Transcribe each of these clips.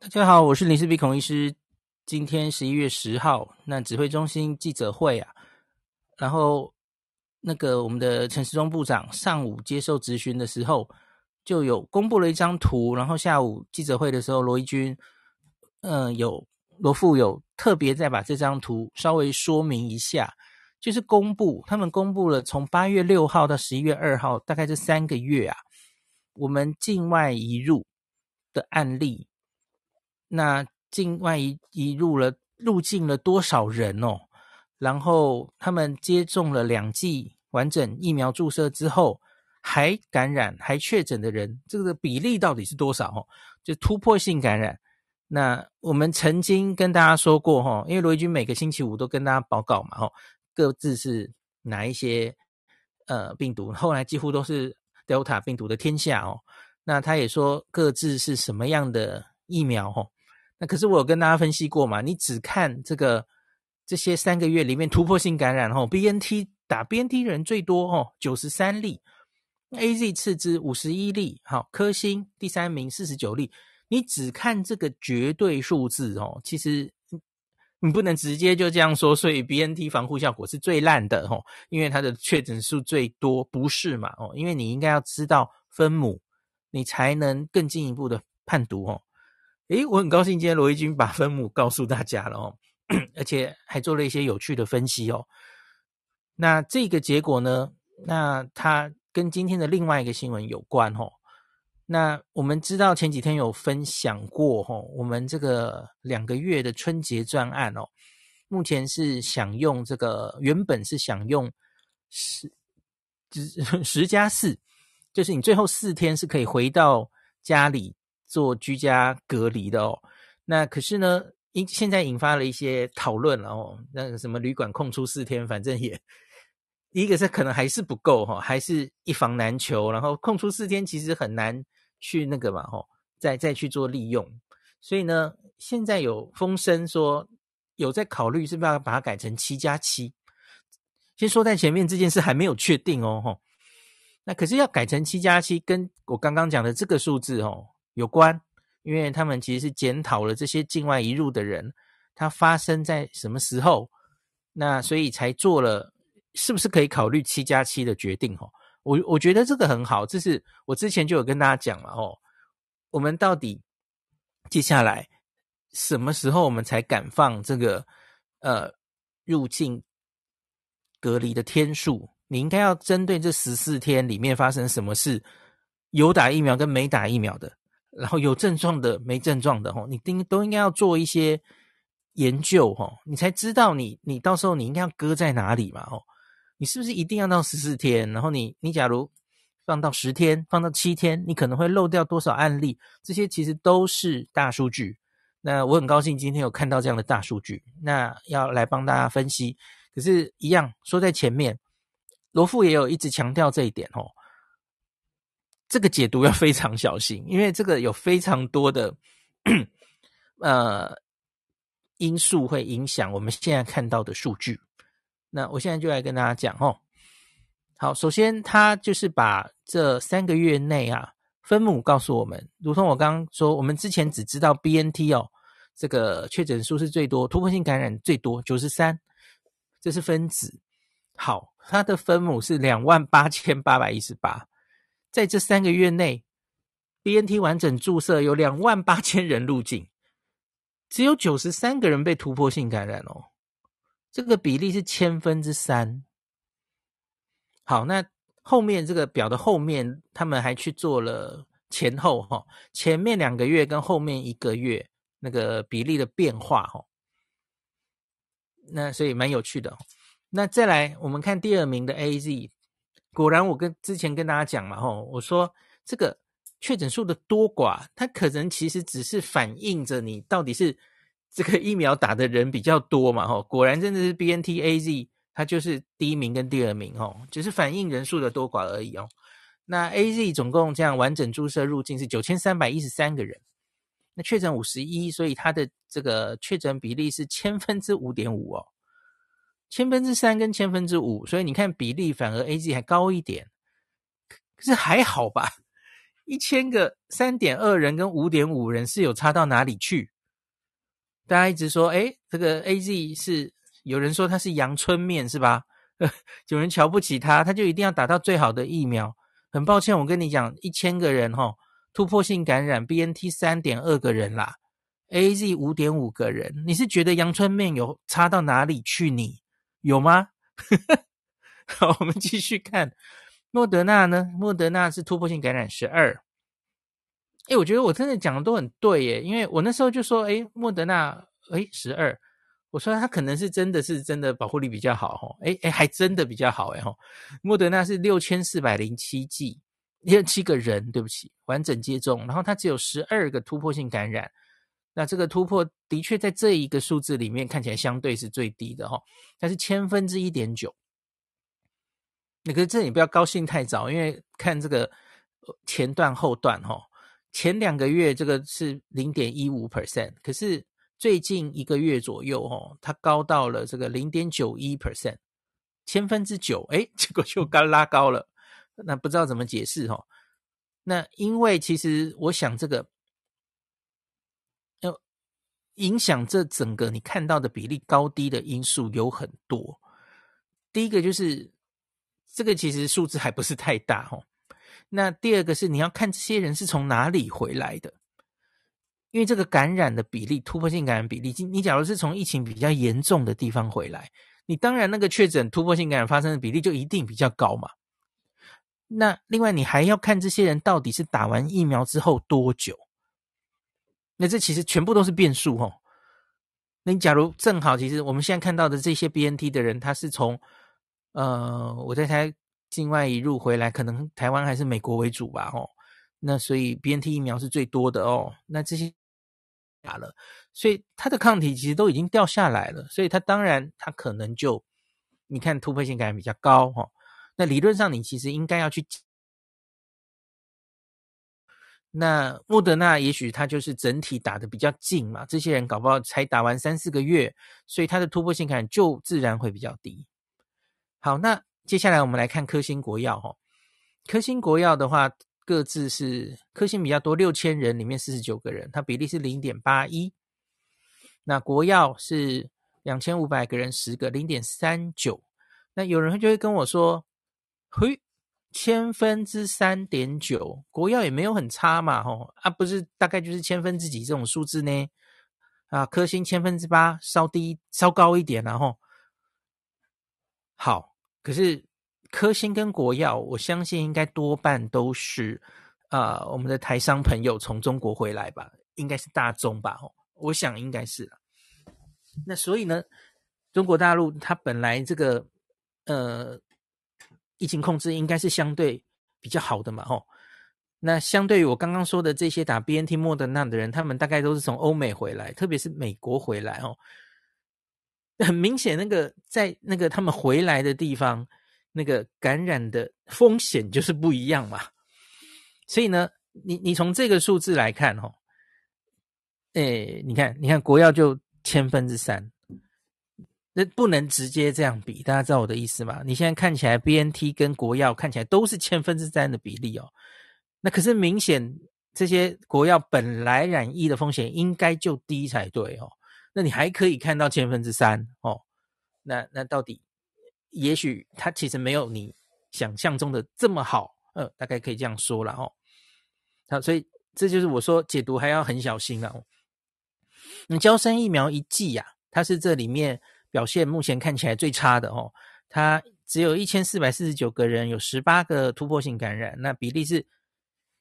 大家好，我是林氏鼻孔医师。今天十一月十号，那指挥中心记者会啊，然后那个我们的陈时中部长上午接受质询的时候，就有公布了一张图，然后下午记者会的时候，罗怡君，嗯、有罗富有特别再把这张图稍微说明一下，就是公布他们公布了从八月六号到十一月二号，大概这三个月啊，我们境外移入的案例，那。境外移移入了入境了多少人哦？然后他们接种了两剂完整疫苗注射之后，还感染还确诊的人，这个比例到底是多少？哦，就突破性感染。那我们曾经跟大家说过哈，因为罗怡君每个星期五都跟大家报告嘛，哈，各自是哪一些呃病毒，后来几乎都是 Delta 病毒的天下哦。那他也说各自是什么样的疫苗，哈。那可是我有跟大家分析过嘛，你只看这个这些三个月里面突破性感染哦，BNT 打 BNT 人最多哦，九十三例，AZ 次之五十一例，好，科兴第三名四十九例，你只看这个绝对数字哦，其实你不能直接就这样说，所以 BNT 防护效果是最烂的哦，因为它的确诊数最多，不是嘛哦，因为你应该要知道分母，你才能更进一步的判读哦。诶，我很高兴今天罗怡君把分母告诉大家了哦，而且还做了一些有趣的分析哦。那这个结果呢？那它跟今天的另外一个新闻有关哦。那我们知道前几天有分享过哦，我们这个两个月的春节专案哦，目前是享用这个原本是享用十 十加四，就是你最后四天是可以回到家里。做居家隔离的哦，那可是呢，因现在引发了一些讨论了哦，那个什么旅馆空出四天，反正也一个是可能还是不够哈，还是一房难求，然后空出四天其实很难去那个嘛吼，再再去做利用，所以呢，现在有风声说有在考虑是不是要把它改成七加七，先说在前面这件事还没有确定哦吼，那可是要改成七加七，跟我刚刚讲的这个数字哦。有关，因为他们其实是检讨了这些境外移入的人，他发生在什么时候，那所以才做了是不是可以考虑七加七的决定哦。我我觉得这个很好，这是我之前就有跟大家讲了哦。我们到底接下来什么时候我们才敢放这个呃入境隔离的天数？你应该要针对这十四天里面发生什么事，有打疫苗跟没打疫苗的。然后有症状的、没症状的，吼，你应都应该要做一些研究，吼，你才知道你你到时候你应该要搁在哪里嘛，吼，你是不是一定要到十四天？然后你你假如放到十天、放到七天，你可能会漏掉多少案例？这些其实都是大数据。那我很高兴今天有看到这样的大数据，那要来帮大家分析。可是，一样说在前面，罗富也有一直强调这一点，吼。这个解读要非常小心，因为这个有非常多的呃因素会影响我们现在看到的数据。那我现在就来跟大家讲哦。好，首先他就是把这三个月内啊分母告诉我们，如同我刚刚说，我们之前只知道 BNT 哦，这个确诊数是最多，突破性感染最多九十三，这是分子。好，它的分母是两万八千八百一十八。在这三个月内，BNT 完整注射有两万八千人入境，只有九十三个人被突破性感染哦，这个比例是千分之三。好，那后面这个表的后面，他们还去做了前后哈，前面两个月跟后面一个月那个比例的变化哈，那所以蛮有趣的。那再来，我们看第二名的 AZ。果然，我跟之前跟大家讲嘛，吼，我说这个确诊数的多寡，它可能其实只是反映着你到底是这个疫苗打的人比较多嘛，吼，果然真的是 BNT AZ，它就是第一名跟第二名，吼，只是反映人数的多寡而已哦。那 AZ 总共这样完整注射入境是九千三百一十三个人，那确诊五十一，所以它的这个确诊比例是千分之五点五哦。千分之三跟千分之五，所以你看比例反而 AZ 还高一点，可是还好吧？一千个三点二人跟五点五人是有差到哪里去？大家一直说，诶，这个 AZ 是有人说它是阳春面是吧？有人瞧不起它，他就一定要打到最好的疫苗。很抱歉，我跟你讲，一千个人哈，突破性感染 BNT 三点二个人啦，AZ 五点五个人。你是觉得阳春面有差到哪里去你？有吗？好，我们继续看莫德纳呢？莫德纳是突破性感染十二。哎，我觉得我真的讲的都很对耶，因为我那时候就说，哎，莫德纳，哎，十二，我说他可能是真的是真的保护力比较好哦，哎哎，还真的比较好哎，莫德纳是六千四百零七剂，六七个人，对不起，完整接种，然后它只有十二个突破性感染，那这个突破的确在这一个数字里面看起来相对是最低的哈，它是千分之一点九，那可是这你不要高兴太早，因为看这个前段后段哈。前两个月这个是零点一五 percent，可是最近一个月左右哦，它高到了这个零点九一 percent，千分之九，哎，结果就刚拉高了，那不知道怎么解释哦。那因为其实我想这个影响这整个你看到的比例高低的因素有很多，第一个就是这个其实数字还不是太大哦。那第二个是你要看这些人是从哪里回来的，因为这个感染的比例，突破性感染比例，你假如是从疫情比较严重的地方回来，你当然那个确诊突破性感染发生的比例就一定比较高嘛。那另外你还要看这些人到底是打完疫苗之后多久，那这其实全部都是变数哦。那你假如正好，其实我们现在看到的这些 BNT 的人，他是从呃，我在猜。境外移入回来，可能台湾还是美国为主吧，哦，那所以 BNT 疫苗是最多的哦。那这些打了，所以它的抗体其实都已经掉下来了，所以它当然它可能就你看突破性感染比较高，哦。那理论上你其实应该要去，那莫德纳也许它就是整体打得比较近嘛，这些人搞不好才打完三四个月，所以它的突破性感染就自然会比较低。好，那。接下来我们来看科兴国药哈，科兴国药的话，各自是科兴比较多，六千人里面四十九个人，它比例是零点八一。那国药是两千五百个人十个，零点三九。那有人就会跟我说，嘿，千分之三点九，国药也没有很差嘛，吼啊，不是大概就是千分之几这种数字呢？啊，科兴千分之八，稍低稍高一点，然后好。可是科兴跟国药，我相信应该多半都是啊、呃，我们的台商朋友从中国回来吧，应该是大宗吧，我想应该是。那所以呢，中国大陆它本来这个呃疫情控制应该是相对比较好的嘛，吼。那相对于我刚刚说的这些打 BNT 莫德纳的人，他们大概都是从欧美回来，特别是美国回来，哦。很明显，那个在那个他们回来的地方，那个感染的风险就是不一样嘛。所以呢，你你从这个数字来看，哦，诶，你看，你看国药就千分之三，那不能直接这样比，大家知道我的意思吗？你现在看起来 BNT 跟国药看起来都是千分之三的比例哦，那可是明显这些国药本来染疫的风险应该就低才对哦。那你还可以看到千分之三哦，那那到底，也许它其实没有你想象中的这么好，呃，大概可以这样说了哦。好，所以这就是我说解读还要很小心了哦。那娇生疫苗一剂呀，它是这里面表现目前看起来最差的哦，它只有一千四百四十九个人，有十八个突破性感染，那比例是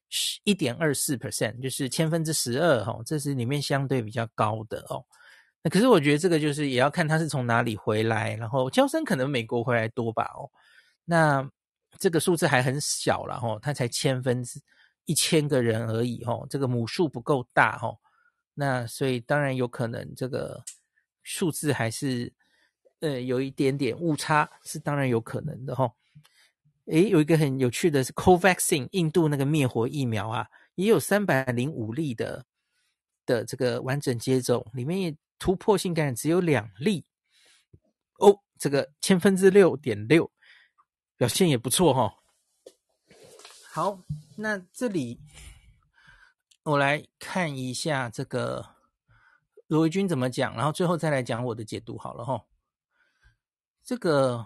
十一点二四 percent，就是千分之十二哦，这是里面相对比较高的哦。那可是我觉得这个就是也要看他是从哪里回来，然后娇生可能美国回来多吧哦，那这个数字还很小了哦，他才千分之一千个人而已哦，这个母数不够大哦，那所以当然有可能这个数字还是呃有一点点误差，是当然有可能的哦。诶，有一个很有趣的是 COVAXIN 印度那个灭活疫苗啊，也有三百零五例的的这个完整接种，里面也。突破性感染只有两例哦，这个千分之六点六，表现也不错哈、哦。好，那这里我来看一下这个罗维军怎么讲，然后最后再来讲我的解读好了哈。这个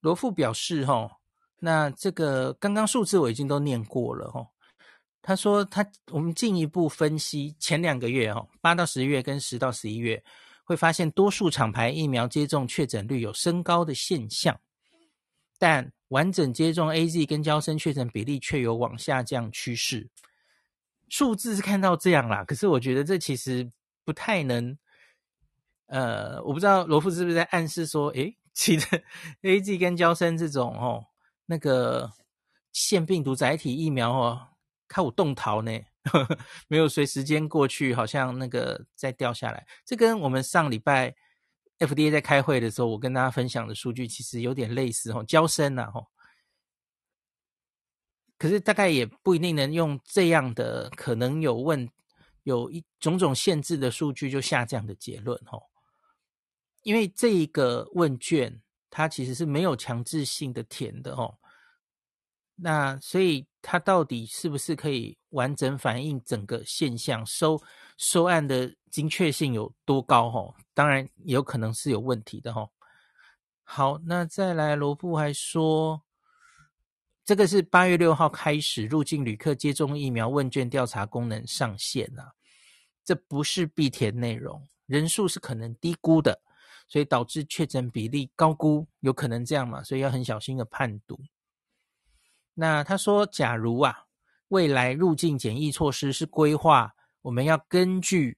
罗富表示哈，那这个刚刚数字我已经都念过了哈。他说他我们进一步分析前两个月哈，八到十月跟十到十一月，会发现多数厂牌疫苗接种确诊率有升高的现象，但完整接种 AZ 跟交生确诊比例却有往下降趋势。数字是看到这样啦，可是我觉得这其实不太能，呃，我不知道罗富是不是在暗示说，诶，其实 A G 跟娇生这种哦，那个腺病毒载体疫苗哦，看我动逃呢。呵呵，没有随时间过去，好像那个再掉下来。这跟我们上礼拜 FDA 在开会的时候，我跟大家分享的数据其实有点类似哦，娇生呐吼。可是大概也不一定能用这样的可能有问有一种种限制的数据就下这样的结论哦。因为这一个问卷它其实是没有强制性的填的哦。那所以它到底是不是可以完整反映整个现象？收收案的精确性有多高？哦，当然也有可能是有问题的。哦，好，那再来，罗布还说，这个是八月六号开始入境旅客接种疫苗问卷调查功能上线啊，这不是必填内容，人数是可能低估的，所以导致确诊比例高估，有可能这样嘛？所以要很小心的判读。那他说，假如啊，未来入境检疫措施是规划，我们要根据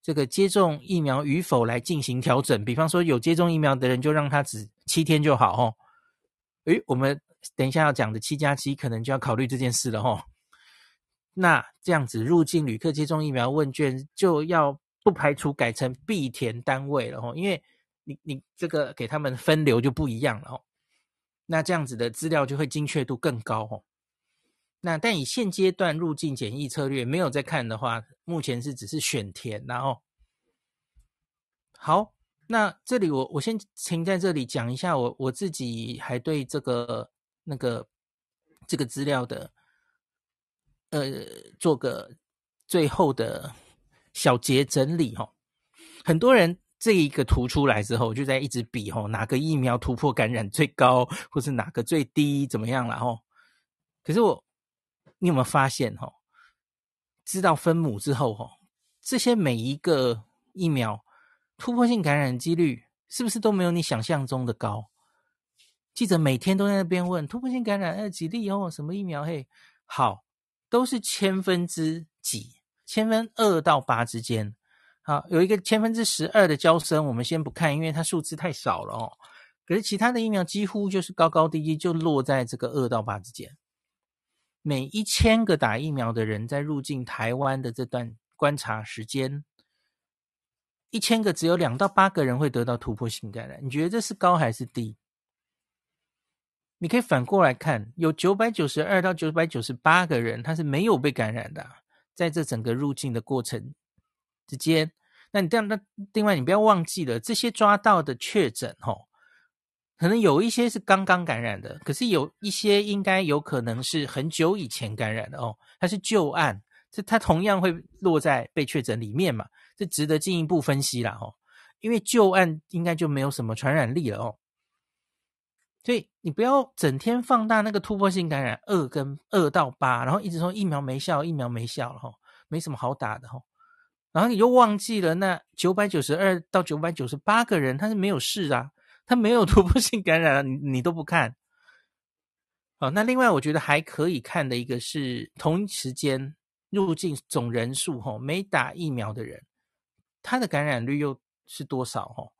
这个接种疫苗与否来进行调整。比方说，有接种疫苗的人就让他只七天就好哦。诶，我们等一下要讲的七加七，可能就要考虑这件事了哦。那这样子，入境旅客接种疫苗问卷就要不排除改成必填单位了哦，因为你你这个给他们分流就不一样了哦。那这样子的资料就会精确度更高哦。那但以现阶段入境检疫策略没有在看的话，目前是只是选填，然后好，那这里我我先停在这里讲一下我我自己还对这个那个这个资料的呃做个最后的小结整理哈，很多人。这一个图出来之后，就在一直比吼，哪个疫苗突破感染最高，或是哪个最低，怎么样了吼？可是我，你有没有发现吼？知道分母之后吼，这些每一个疫苗突破性感染几率是不是都没有你想象中的高？记者每天都在那边问突破性感染呃几例哦，什么疫苗嘿？好，都是千分之几，千分二到八之间。好，有一个千分之十二的娇生，我们先不看，因为它数字太少了哦。可是其他的疫苗几乎就是高高低低，就落在这个二到八之间。每一千个打疫苗的人在入境台湾的这段观察时间，一千个只有两到八个人会得到突破性感染。你觉得这是高还是低？你可以反过来看，有九百九十二到九百九十八个人他是没有被感染的，在这整个入境的过程。之间，那你这样，那另外你不要忘记了，这些抓到的确诊吼，可能有一些是刚刚感染的，可是有一些应该有可能是很久以前感染的哦，它是旧案，这它同样会落在被确诊里面嘛，这值得进一步分析啦哦，因为旧案应该就没有什么传染力了哦，所以你不要整天放大那个突破性感染二跟二到八，然后一直说疫苗没效，疫苗没效了哈，没什么好打的哈。然后你又忘记了那九百九十二到九百九十八个人，他是没有事啊，他没有突破性感染啊，你你都不看。好，那另外我觉得还可以看的一个是同一时间入境总人数吼，没打疫苗的人，他的感染率又是多少吼？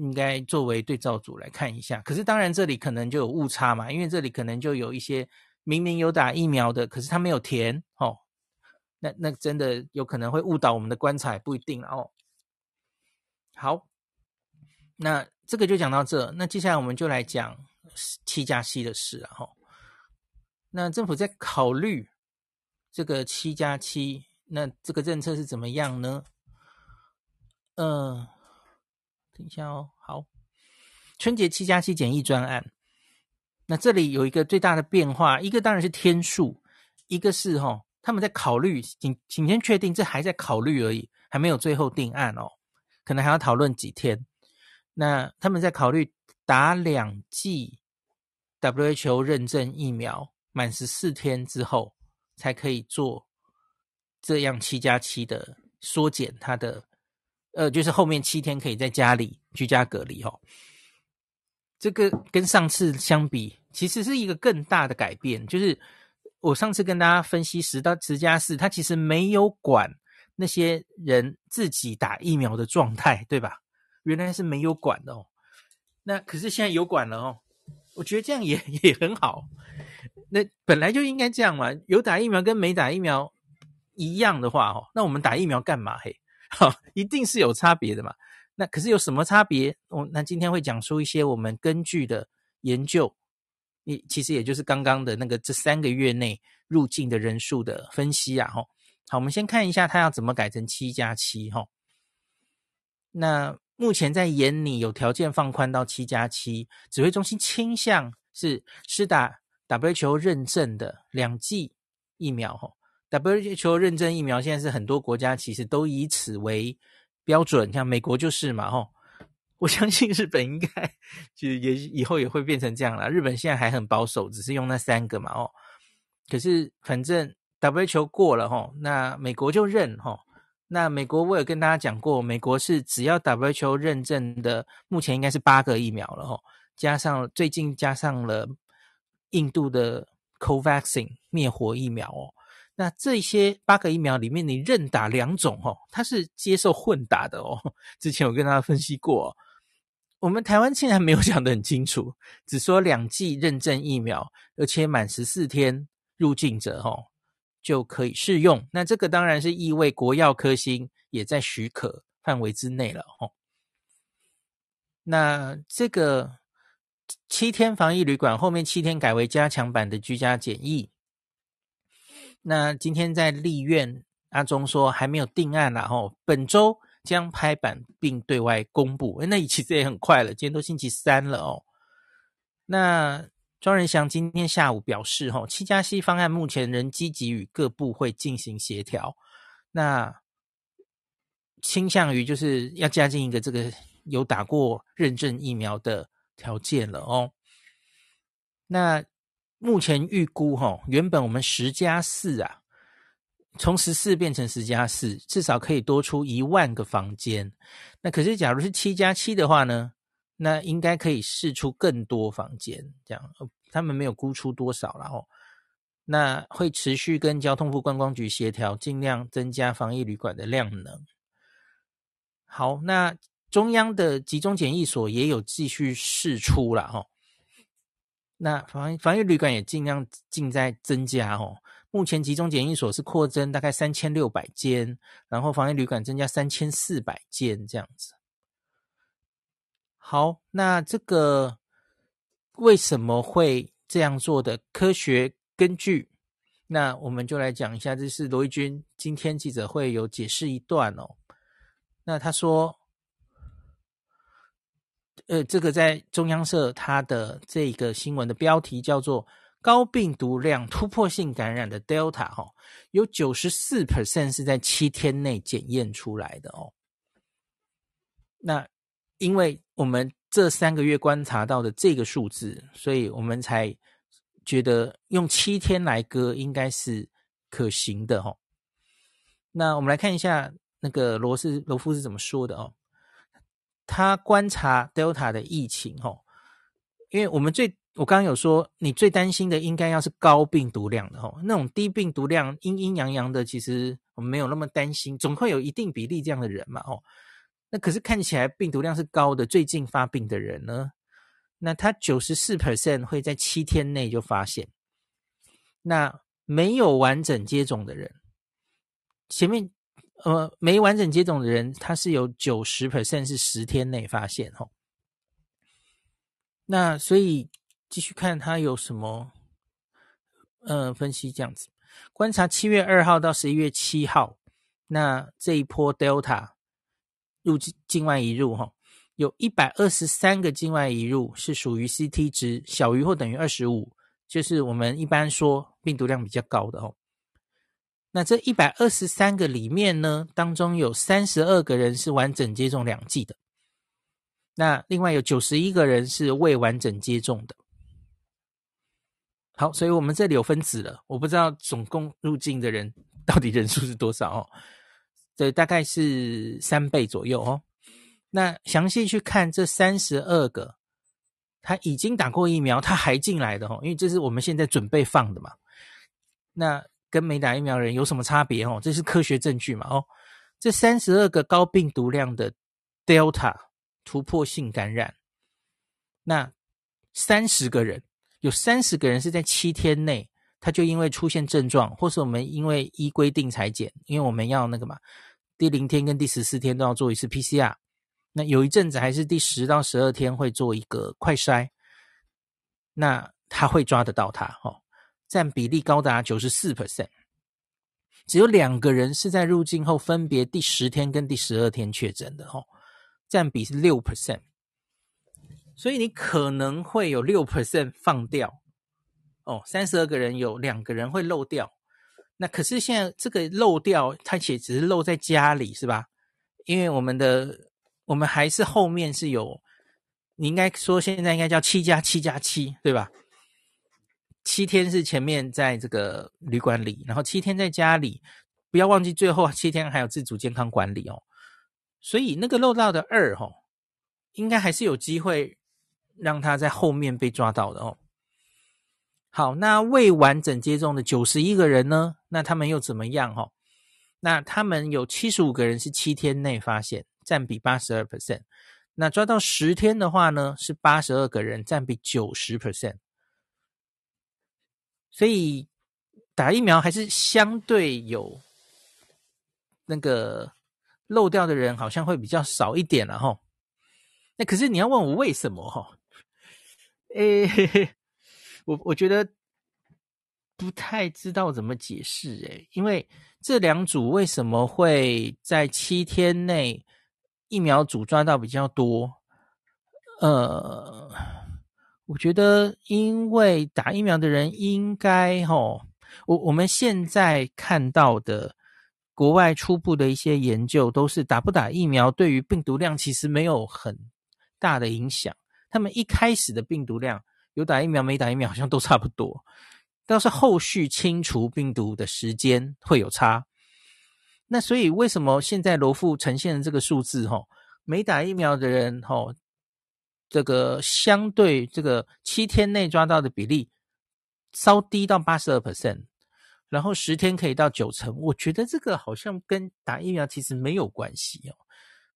应该作为对照组来看一下。可是当然这里可能就有误差嘛，因为这里可能就有一些明明有打疫苗的，可是他没有填哦。那那真的有可能会误导我们的观察，不一定哦。好，那这个就讲到这。那接下来我们就来讲七加七的事啊。哈，那政府在考虑这个七加七，那这个政策是怎么样呢？嗯、等一下哦。好，春节七加七检疫专案。那这里有一个最大的变化，一个当然是天数，一个是哈，他们在考虑，请请先确定，这还在考虑而已，还没有最后定案哦，可能还要讨论几天。那他们在考虑打两剂 WHO 认证疫苗，满十四天之后才可以做这样七加七的缩减，它的呃，就是后面七天可以在家里居家隔离哦。这个跟上次相比，其实是一个更大的改变。就是我上次跟大家分析十到十加四，他其实没有管那些人自己打疫苗的状态，对吧？原来是没有管的哦。那可是现在有管了哦。我觉得这样也也很好。那本来就应该这样嘛。有打疫苗跟没打疫苗一样的话哦，那我们打疫苗干嘛？嘿，哈，一定是有差别的嘛。那可是有什么差别？哦，那今天会讲出一些我们根据的研究，你其实也就是刚刚的那个这三个月内入境的人数的分析啊。吼，好，我们先看一下它要怎么改成七加七。吼，那目前在研拟有条件放宽到七加七，指挥中心倾向是施打 WHO 认证的两剂疫苗。吼，WHO 认证疫苗现在是很多国家其实都以此为。标准像美国就是嘛，吼，我相信日本应该就也以后也会变成这样啦。日本现在还很保守，只是用那三个嘛，哦，可是反正 WHO 过了，吼，那美国就认，吼，那美国我有跟大家讲过，美国是只要 WHO 认证的，目前应该是八个疫苗了，吼，加上最近加上了印度的 Covaxin 灭活疫苗哦。那这些八个疫苗里面，你认打两种哦，它是接受混打的哦。之前我跟大家分析过，我们台湾现在没有讲得很清楚，只说两剂认证疫苗，而且满十四天入境者哦就可以适用。那这个当然是意味国药科兴也在许可范围之内了哦。那这个七天防疫旅馆后面七天改为加强版的居家检疫。那今天在立院，阿中说还没有定案啦，吼，本周将拍板并对外公布。那其实也很快了，今天都星期三了哦。那庄人祥今天下午表示，吼，七加七方案目前仍积极与各部会进行协调，那倾向于就是要加进一个这个有打过认证疫苗的条件了哦。那。目前预估，哈，原本我们十加四啊，从十四变成十加四，至少可以多出一万个房间。那可是，假如是七加七的话呢？那应该可以试出更多房间。这样，他们没有估出多少了哦。那会持续跟交通部观光局协调，尽量增加防疫旅馆的量能。好，那中央的集中检疫所也有继续试出了哈。那防防疫旅馆也尽量尽在增加哦。目前集中检疫所是扩增大概三千六百间，然后防疫旅馆增加三千四百间这样子。好，那这个为什么会这样做的科学根据？那我们就来讲一下，这是罗一军今天记者会有解释一段哦。那他说。呃，这个在中央社，它的这个新闻的标题叫做“高病毒量突破性感染的 Delta” 哈，有九十四 percent 是在七天内检验出来的哦。那因为我们这三个月观察到的这个数字，所以我们才觉得用七天来割应该是可行的哈。那我们来看一下那个罗斯罗夫是怎么说的哦。他观察 Delta 的疫情，吼，因为我们最我刚刚有说，你最担心的应该要是高病毒量的，吼，那种低病毒量阴阴阳阳的，其实我们没有那么担心，总会有一定比例这样的人嘛，吼。那可是看起来病毒量是高的，最近发病的人呢，那他九十四 percent 会在七天内就发现，那没有完整接种的人，前面。呃，没完整接种的人，他是有九十 percent 是十天内发现吼。那所以继续看他有什么，呃，分析这样子，观察七月二号到十一月七号，那这一波 Delta 入境境外移入吼，有一百二十三个境外移入是属于 CT 值小于或等于二十五，就是我们一般说病毒量比较高的哦。那这一百二十三个里面呢，当中有三十二个人是完整接种两剂的，那另外有九十一个人是未完整接种的。好，所以我们这里有分子了，我不知道总共入境的人到底人数是多少哦，这大概是三倍左右哦。那详细去看这三十二个，他已经打过疫苗，他还进来的哦，因为这是我们现在准备放的嘛。那跟没打疫苗的人有什么差别哦？这是科学证据嘛？哦，这三十二个高病毒量的 Delta 突破性感染，那三十个人有三十个人是在七天内，他就因为出现症状，或是我们因为依规定裁剪，因为我们要那个嘛，第零天跟第十四天都要做一次 PCR，那有一阵子还是第十到十二天会做一个快筛，那他会抓得到他哦。占比例高达九十四 percent，只有两个人是在入境后分别第十天跟第十二天确诊的哦，占比是六 percent，所以你可能会有六 percent 放掉哦，三十二个人有两个人会漏掉，那可是现在这个漏掉，它且只是漏在家里是吧？因为我们的我们还是后面是有，你应该说现在应该叫七加七加七对吧？七天是前面在这个旅馆里，然后七天在家里，不要忘记最后七天还有自主健康管理哦。所以那个漏到的二哦，应该还是有机会让他在后面被抓到的哦。好，那未完整接种的九十一个人呢？那他们又怎么样哦？那他们有七十五个人是七天内发现，占比八十二 percent。那抓到十天的话呢，是八十二个人，占比九十 percent。所以打疫苗还是相对有那个漏掉的人，好像会比较少一点了哈。那可是你要问我为什么哈？诶，我我觉得不太知道怎么解释诶，因为这两组为什么会在七天内疫苗组抓到比较多？呃。我觉得，因为打疫苗的人应该吼，我我们现在看到的国外初步的一些研究，都是打不打疫苗对于病毒量其实没有很大的影响。他们一开始的病毒量有打疫苗没打疫苗好像都差不多，倒是后续清除病毒的时间会有差。那所以为什么现在罗富呈现的这个数字吼，没打疫苗的人吼？这个相对这个七天内抓到的比例稍低到八十二 percent，然后十天可以到九成。我觉得这个好像跟打疫苗其实没有关系哦，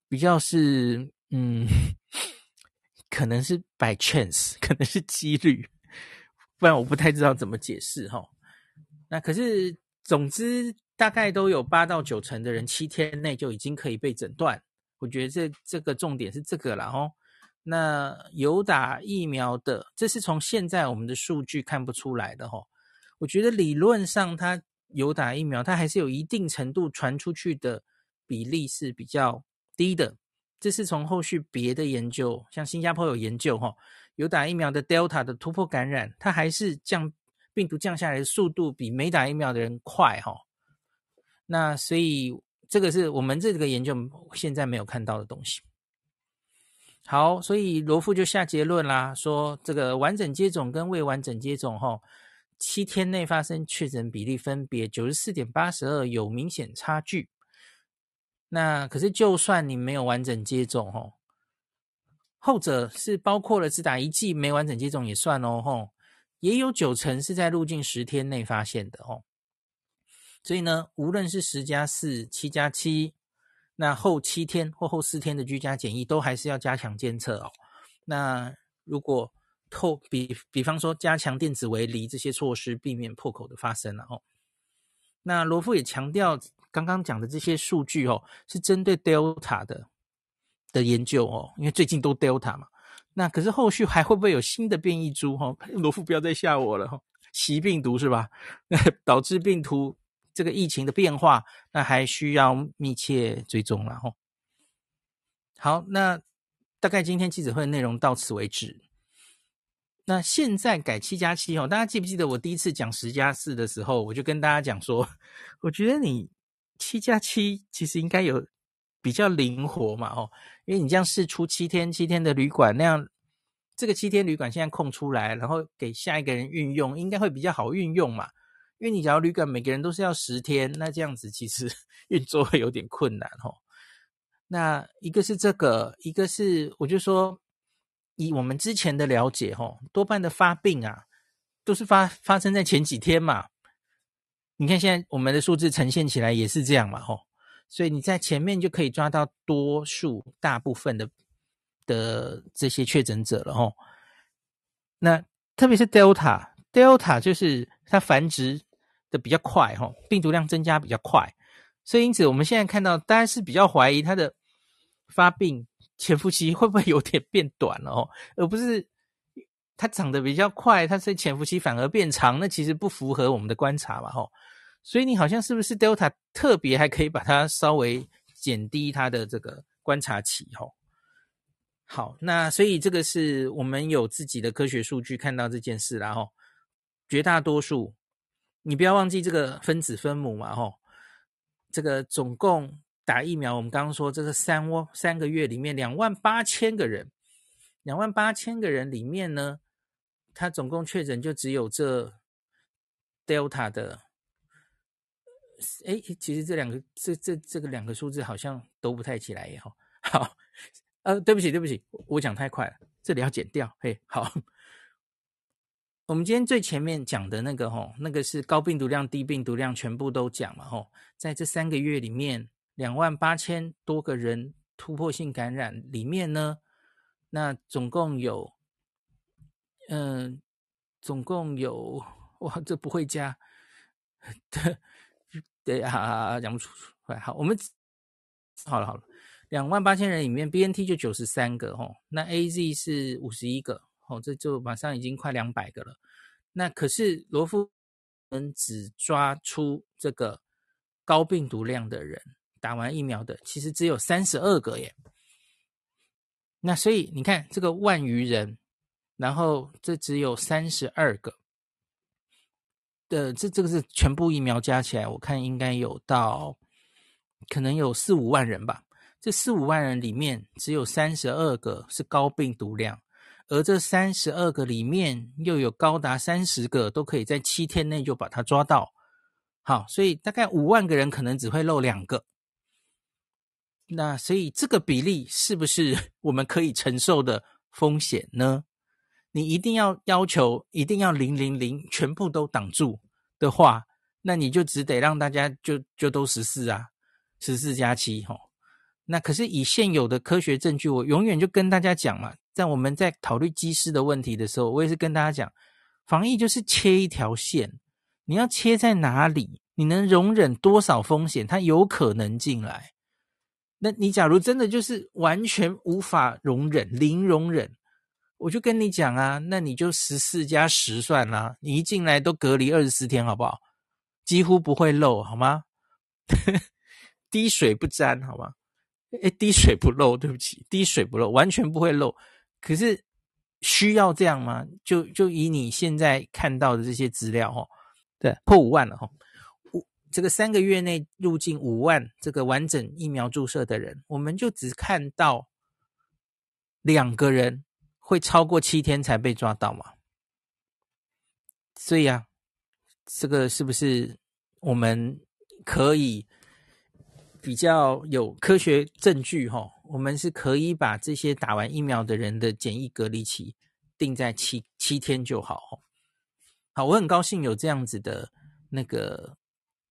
比较是嗯，可能是 by chance，可能是几率，不然我不太知道怎么解释哈、哦。那可是总之大概都有八到九成的人七天内就已经可以被诊断。我觉得这这个重点是这个了哦。那有打疫苗的，这是从现在我们的数据看不出来的齁。我觉得理论上，他有打疫苗，他还是有一定程度传出去的比例是比较低的。这是从后续别的研究，像新加坡有研究齁，有打疫苗的 Delta 的突破感染，它还是降病毒降下来的速度比没打疫苗的人快齁。那所以这个是我们这个研究现在没有看到的东西。好，所以罗富就下结论啦，说这个完整接种跟未完整接种，吼，七天内发生确诊比例分别九十四点八十二，有明显差距。那可是就算你没有完整接种，吼，后者是包括了只打一剂没完整接种也算哦，吼，也有九成是在入境十天内发现的，吼。所以呢，无论是十加四、七加七。那后七天或后四天的居家检疫都还是要加强监测哦。那如果透比比方说加强电子围篱这些措施，避免破口的发生了哦。那罗富也强调，刚刚讲的这些数据哦，是针对 Delta 的的研究哦，因为最近都 Delta 嘛。那可是后续还会不会有新的变异株？哈，罗富不要再吓我了哈，习病毒是吧？导致病毒。这个疫情的变化，那还需要密切追踪了吼。好，那大概今天记者会的内容到此为止。那现在改七加七哦，大家记不记得我第一次讲十加四的时候，我就跟大家讲说，我觉得你七加七其实应该有比较灵活嘛，哦，因为你这样试出七天七天的旅馆，那样这个七天旅馆现在空出来，然后给下一个人运用，应该会比较好运用嘛。因为你假如旅馆每个人都是要十天，那这样子其实 运作会有点困难哦。那一个是这个，一个是我就说。以我们之前的了解，吼，多半的发病啊，都是发发生在前几天嘛。你看现在我们的数字呈现起来也是这样嘛，吼。所以你在前面就可以抓到多数、大部分的的这些确诊者了，吼。那特别是 Delta，Delta 就是它繁殖的比较快，哈，病毒量增加比较快，所以因此我们现在看到，大家是比较怀疑它的发病。潜伏期会不会有点变短了哦？而不是它长得比较快，它是潜伏期反而变长，那其实不符合我们的观察嘛哈。所以你好像是不是 Delta 特别还可以把它稍微减低它的这个观察期哈？好，那所以这个是我们有自己的科学数据看到这件事啦吼。绝大多数，你不要忘记这个分子分母嘛吼，这个总共。打疫苗，我们刚刚说这个三窝三个月里面两万八千个人，两万八千个人里面呢，他总共确诊就只有这 Delta 的，哎，其实这两个这这这个两个数字好像都不太起来耶哈。好，呃，对不起对不起，我讲太快了，这里要剪掉。嘿，好，我们今天最前面讲的那个吼，那个是高病毒量、低病毒量全部都讲了吼，在这三个月里面。两万八千多个人突破性感染里面呢，那总共有，嗯、总共有哇，这不会加，对对啊，讲不出来。好，我们好了好了，两万八千人里面，BNT 就九十三个哦，那 AZ 是五十一个哦，这就马上已经快两百个了。那可是罗夫们只抓出这个高病毒量的人。打完疫苗的其实只有三十二个耶，那所以你看这个万余人，然后这只有三十二个的，这这个是全部疫苗加起来，我看应该有到可能有四五万人吧。这四五万人里面只有三十二个是高病毒量，而这三十二个里面又有高达三十个都可以在七天内就把它抓到。好，所以大概五万个人可能只会漏两个。那所以这个比例是不是 我们可以承受的风险呢？你一定要要求一定要零零零全部都挡住的话，那你就只得让大家就就都十四啊，十四加七吼。那可是以现有的科学证据，我永远就跟大家讲嘛，在我们在讨论机师的问题的时候，我也是跟大家讲，防疫就是切一条线，你要切在哪里，你能容忍多少风险，它有可能进来。那你假如真的就是完全无法容忍，零容忍，我就跟你讲啊，那你就十四加十算啦，你一进来都隔离二十四天，好不好？几乎不会漏，好吗？滴水不沾，好吗？诶，滴水不漏，对不起，滴水不漏，完全不会漏。可是需要这样吗？就就以你现在看到的这些资料，哦，对，破五万了，哈。这个三个月内入境五万这个完整疫苗注射的人，我们就只看到两个人会超过七天才被抓到嘛？所以啊，这个是不是我们可以比较有科学证据哈？我们是可以把这些打完疫苗的人的检疫隔离期定在七七天就好。好，我很高兴有这样子的那个。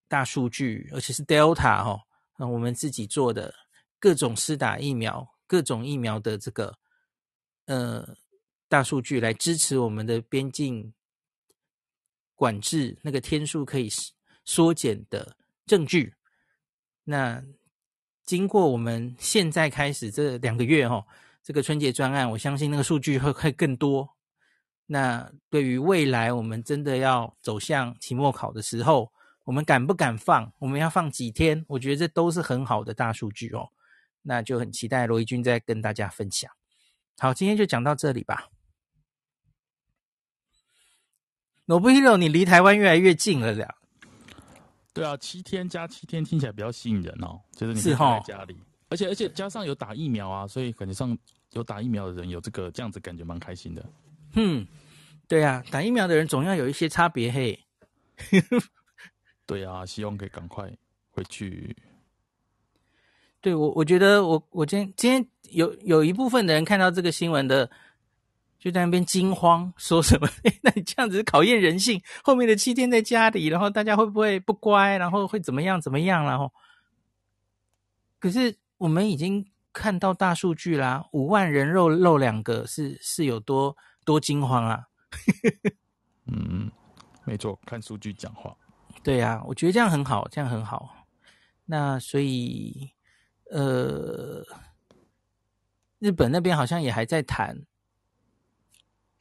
大数据，而且是 Delta 哈，那我们自己做的各种施打疫苗、各种疫苗的这个呃大数据来支持我们的边境管制那个天数可以缩减的证据。那经过我们现在开始这两个月哈，这个春节专案，我相信那个数据会会更多。那对于未来我们真的要走向期末考的时候，我们敢不敢放？我们要放几天？我觉得这都是很好的大数据哦。那就很期待罗怡君再跟大家分享。好，今天就讲到这里吧。Nobuhiro，你离台湾越来越近了呀。对啊，七天加七天听起来比较吸引人哦，就是你在家里，而且而且加上有打疫苗啊，所以感觉上有打疫苗的人有这个这样子感觉蛮开心的。嗯，对啊，打疫苗的人总要有一些差别嘿。对啊，希望可以赶快回去。对我，我觉得我我今天今天有有一部分的人看到这个新闻的，就在那边惊慌，说什么？哎，那你这样子考验人性，后面的七天在家里，然后大家会不会不乖，然后会怎么样怎么样？然后，可是我们已经看到大数据啦，五万人肉漏两个是是有多多惊慌啊？嗯，没错，看数据讲话。对呀、啊，我觉得这样很好，这样很好。那所以，呃，日本那边好像也还在谈。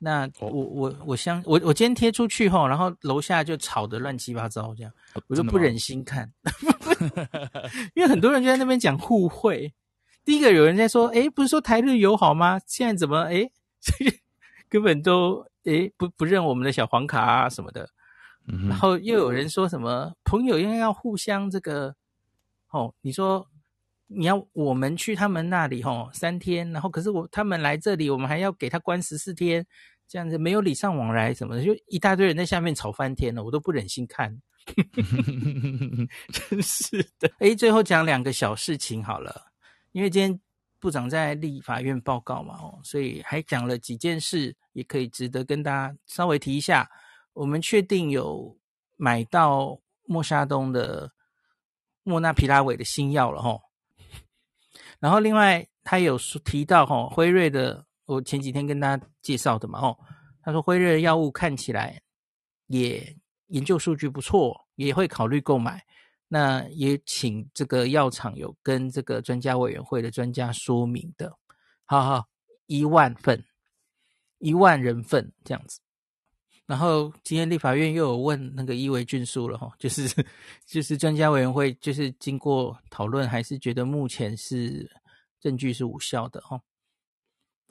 那我我我相我我今天贴出去后，然后楼下就吵得乱七八糟，这样我就不忍心看，因为很多人就在那边讲互惠。第一个有人在说，诶，不是说台日友好吗？现在怎么诶，根本都诶不不认我们的小黄卡啊什么的。嗯、然后又有人说什么朋友应该要互相这个哦，你说你要我们去他们那里哦三天，然后可是我他们来这里，我们还要给他关十四天。这样子没有礼尚往来什么的，就一大堆人在下面吵翻天了，我都不忍心看，真是的。诶，最后讲两个小事情好了，因为今天部长在立法院报告嘛，哦，所以还讲了几件事，也可以值得跟大家稍微提一下。我们确定有买到莫沙东的莫纳皮拉韦的新药了，吼。然后另外他有提到，吼，辉瑞的。我前几天跟大家介绍的嘛，哦，他说辉瑞的药物看起来也研究数据不错，也会考虑购买。那也请这个药厂有跟这个专家委员会的专家说明的。好好，一万份，一万人份这样子。然后今天立法院又有问那个伊维菌素了，哈，就是 就是专家委员会就是经过讨论，还是觉得目前是证据是无效的，哈。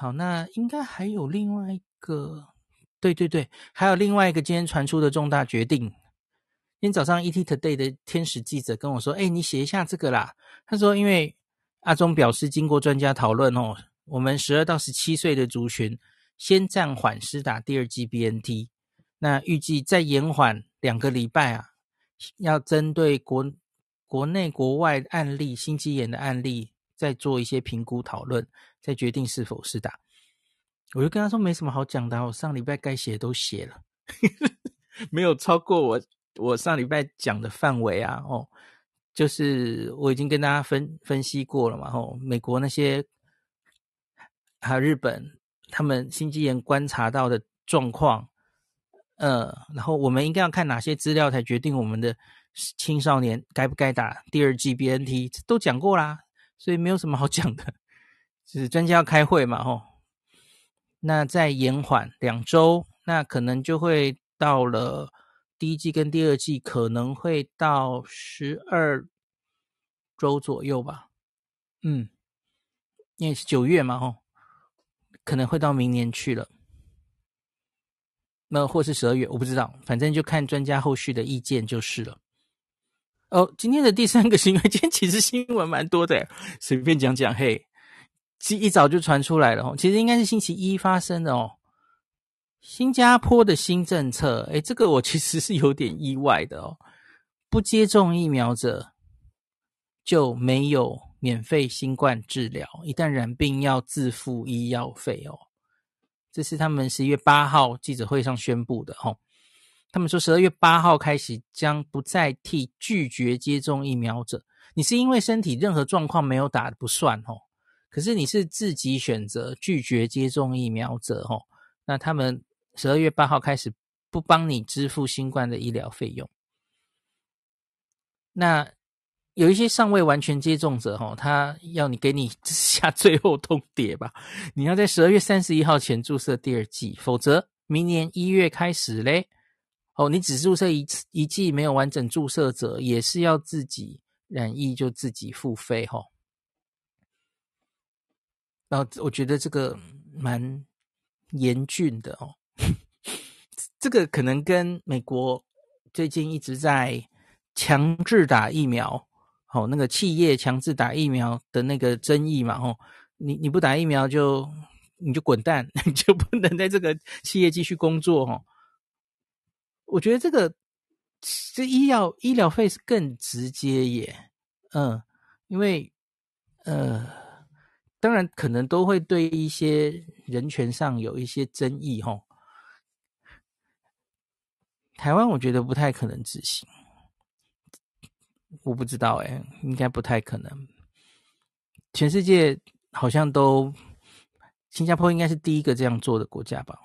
好，那应该还有另外一个，对对对，还有另外一个今天传出的重大决定。今天早上 ET Today 的天使记者跟我说：“哎，你写一下这个啦。”他说：“因为阿中表示，经过专家讨论哦，我们十二到十七岁的族群先暂缓施打第二剂 BNT，那预计再延缓两个礼拜啊，要针对国国内国外案例心肌炎的案例。”再做一些评估讨论，再决定是否是打。我就跟他说没什么好讲的，我上礼拜该写的都写了，没有超过我我上礼拜讲的范围啊。哦，就是我已经跟大家分分析过了嘛。哦，美国那些还有日本，他们心肌炎观察到的状况，呃，然后我们应该要看哪些资料才决定我们的青少年该不该打第二剂 BNT，都讲过啦。所以没有什么好讲的，就是专家要开会嘛，吼。那再延缓两周，那可能就会到了第一季跟第二季可能会到十二周左右吧。嗯，因为是九月嘛，吼，可能会到明年去了。那或是十二月，我不知道，反正就看专家后续的意见就是了。哦，今天的第三个新闻，今天其实新闻蛮多的，随便讲讲。嘿，其实一早就传出来了哦，其实应该是星期一发生的哦。新加坡的新政策，诶，这个我其实是有点意外的哦。不接种疫苗者就没有免费新冠治疗，一旦染病要自付医药费哦。这是他们十一月八号记者会上宣布的哦。他们说，十二月八号开始将不再替拒绝接种疫苗者，你是因为身体任何状况没有打不算哦。可是你是自己选择拒绝接种疫苗者哦，那他们十二月八号开始不帮你支付新冠的医疗费用。那有一些尚未完全接种者哦，他要你给你 下最后通牒吧，你要在十二月三十一号前注射第二剂，否则明年一月开始嘞。哦，你只注射一次一剂，没有完整注射者也是要自己染疫就自己付费哈。然后我觉得这个蛮严峻的哦。这个可能跟美国最近一直在强制打疫苗，哦，那个企业强制打疫苗的那个争议嘛，哦，你你不打疫苗就你就滚蛋，你就不能在这个企业继续工作，哦。我觉得这个这医药医疗费是更直接耶，嗯，因为呃，当然可能都会对一些人权上有一些争议，吼。台湾我觉得不太可能执行，我不知道诶，应该不太可能。全世界好像都，新加坡应该是第一个这样做的国家吧。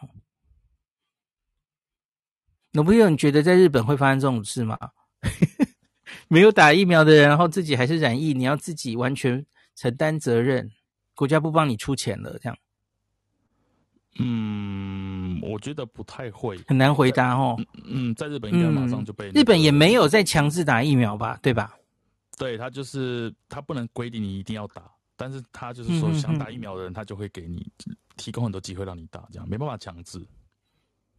有没有你觉得在日本会发生这种事吗？没有打疫苗的人，然后自己还是染疫，你要自己完全承担责任，国家不帮你出钱了，这样？嗯，我觉得不太会，很难回答哦。嗯，在日本应该马上就被、那个嗯、日本也没有在强制打疫苗吧？对吧？对，他就是他不能规定你一定要打，但是他就是说想打疫苗的人，他就会给你提供很多机会让你打，这样没办法强制。